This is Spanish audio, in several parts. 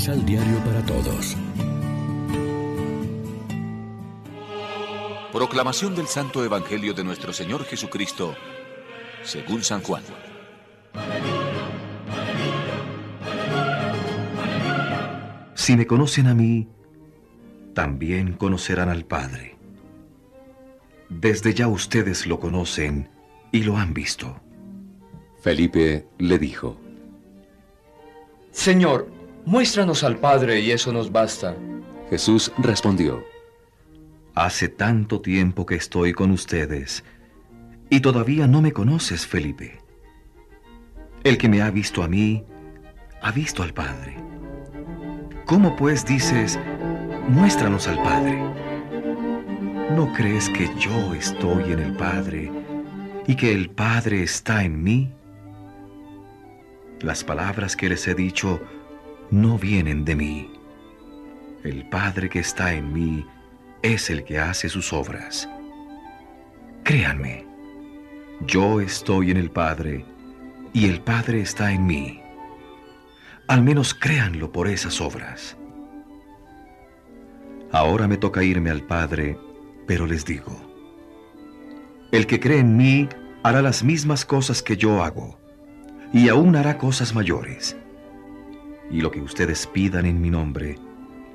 Misal Diario para Todos. Proclamación del Santo Evangelio de nuestro Señor Jesucristo, según San Juan. Si me conocen a mí, también conocerán al Padre. Desde ya ustedes lo conocen y lo han visto. Felipe le dijo, Señor, muéstranos al Padre y eso nos basta. Jesús respondió, Hace tanto tiempo que estoy con ustedes y todavía no me conoces, Felipe. El que me ha visto a mí, ha visto al Padre. ¿Cómo pues dices, muéstranos al Padre? ¿No crees que yo estoy en el Padre y que el Padre está en mí? Las palabras que les he dicho no vienen de mí. El Padre que está en mí es el que hace sus obras. Créanme, yo estoy en el Padre y el Padre está en mí. Al menos créanlo por esas obras. Ahora me toca irme al Padre, pero les digo, el que cree en mí hará las mismas cosas que yo hago, y aún hará cosas mayores. Y lo que ustedes pidan en mi nombre,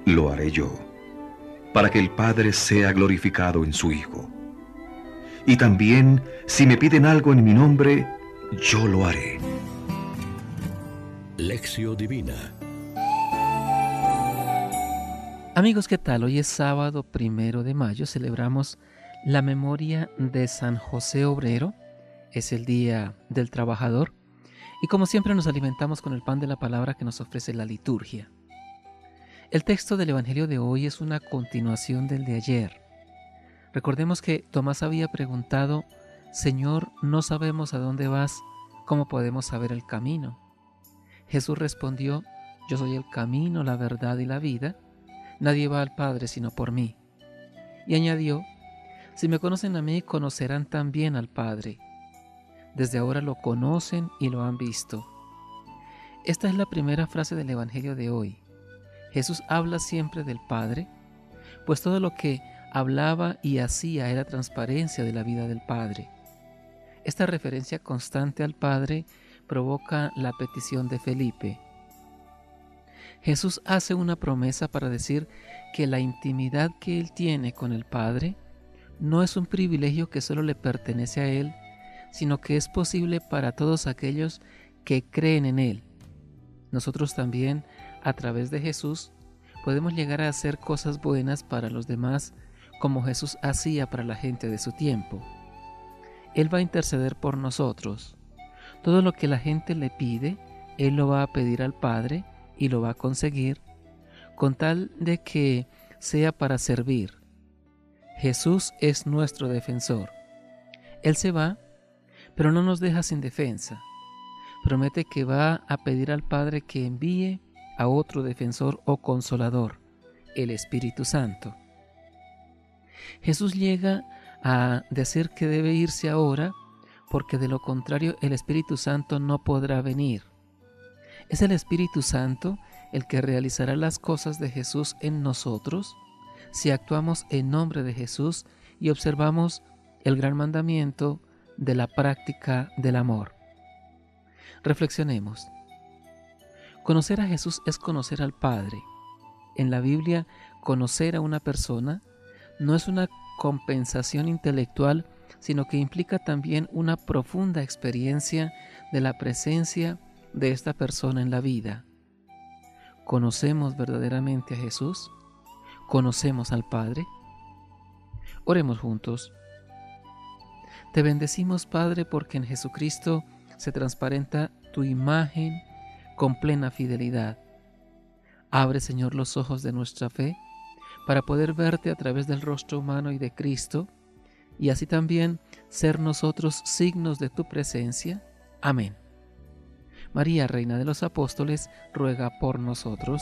lo haré yo, para que el Padre sea glorificado en su Hijo. Y también, si me piden algo en mi nombre, yo lo haré. Lección Divina Amigos, ¿qué tal? Hoy es sábado primero de mayo, celebramos la memoria de San José Obrero, es el Día del Trabajador, y como siempre nos alimentamos con el pan de la palabra que nos ofrece la liturgia. El texto del Evangelio de hoy es una continuación del de ayer. Recordemos que Tomás había preguntado, Señor, no sabemos a dónde vas, ¿cómo podemos saber el camino? Jesús respondió, Yo soy el camino, la verdad y la vida, nadie va al Padre sino por mí. Y añadió, Si me conocen a mí, conocerán también al Padre. Desde ahora lo conocen y lo han visto. Esta es la primera frase del Evangelio de hoy. Jesús habla siempre del Padre, pues todo lo que hablaba y hacía era transparencia de la vida del Padre. Esta referencia constante al Padre provoca la petición de Felipe. Jesús hace una promesa para decir que la intimidad que él tiene con el Padre no es un privilegio que solo le pertenece a él, sino que es posible para todos aquellos que creen en él. Nosotros también, a través de Jesús, podemos llegar a hacer cosas buenas para los demás como Jesús hacía para la gente de su tiempo. Él va a interceder por nosotros. Todo lo que la gente le pide, Él lo va a pedir al Padre y lo va a conseguir, con tal de que sea para servir. Jesús es nuestro defensor. Él se va, pero no nos deja sin defensa. Promete que va a pedir al Padre que envíe a otro defensor o consolador, el Espíritu Santo. Jesús llega a decir que debe irse ahora porque de lo contrario el Espíritu Santo no podrá venir. Es el Espíritu Santo el que realizará las cosas de Jesús en nosotros si actuamos en nombre de Jesús y observamos el gran mandamiento de la práctica del amor. Reflexionemos. Conocer a Jesús es conocer al Padre. En la Biblia, conocer a una persona no es una compensación intelectual, sino que implica también una profunda experiencia de la presencia de esta persona en la vida. ¿Conocemos verdaderamente a Jesús? ¿Conocemos al Padre? Oremos juntos. Te bendecimos, Padre, porque en Jesucristo se transparenta tu imagen con plena fidelidad. Abre, Señor, los ojos de nuestra fe para poder verte a través del rostro humano y de Cristo, y así también ser nosotros signos de tu presencia. Amén. María, Reina de los Apóstoles, ruega por nosotros.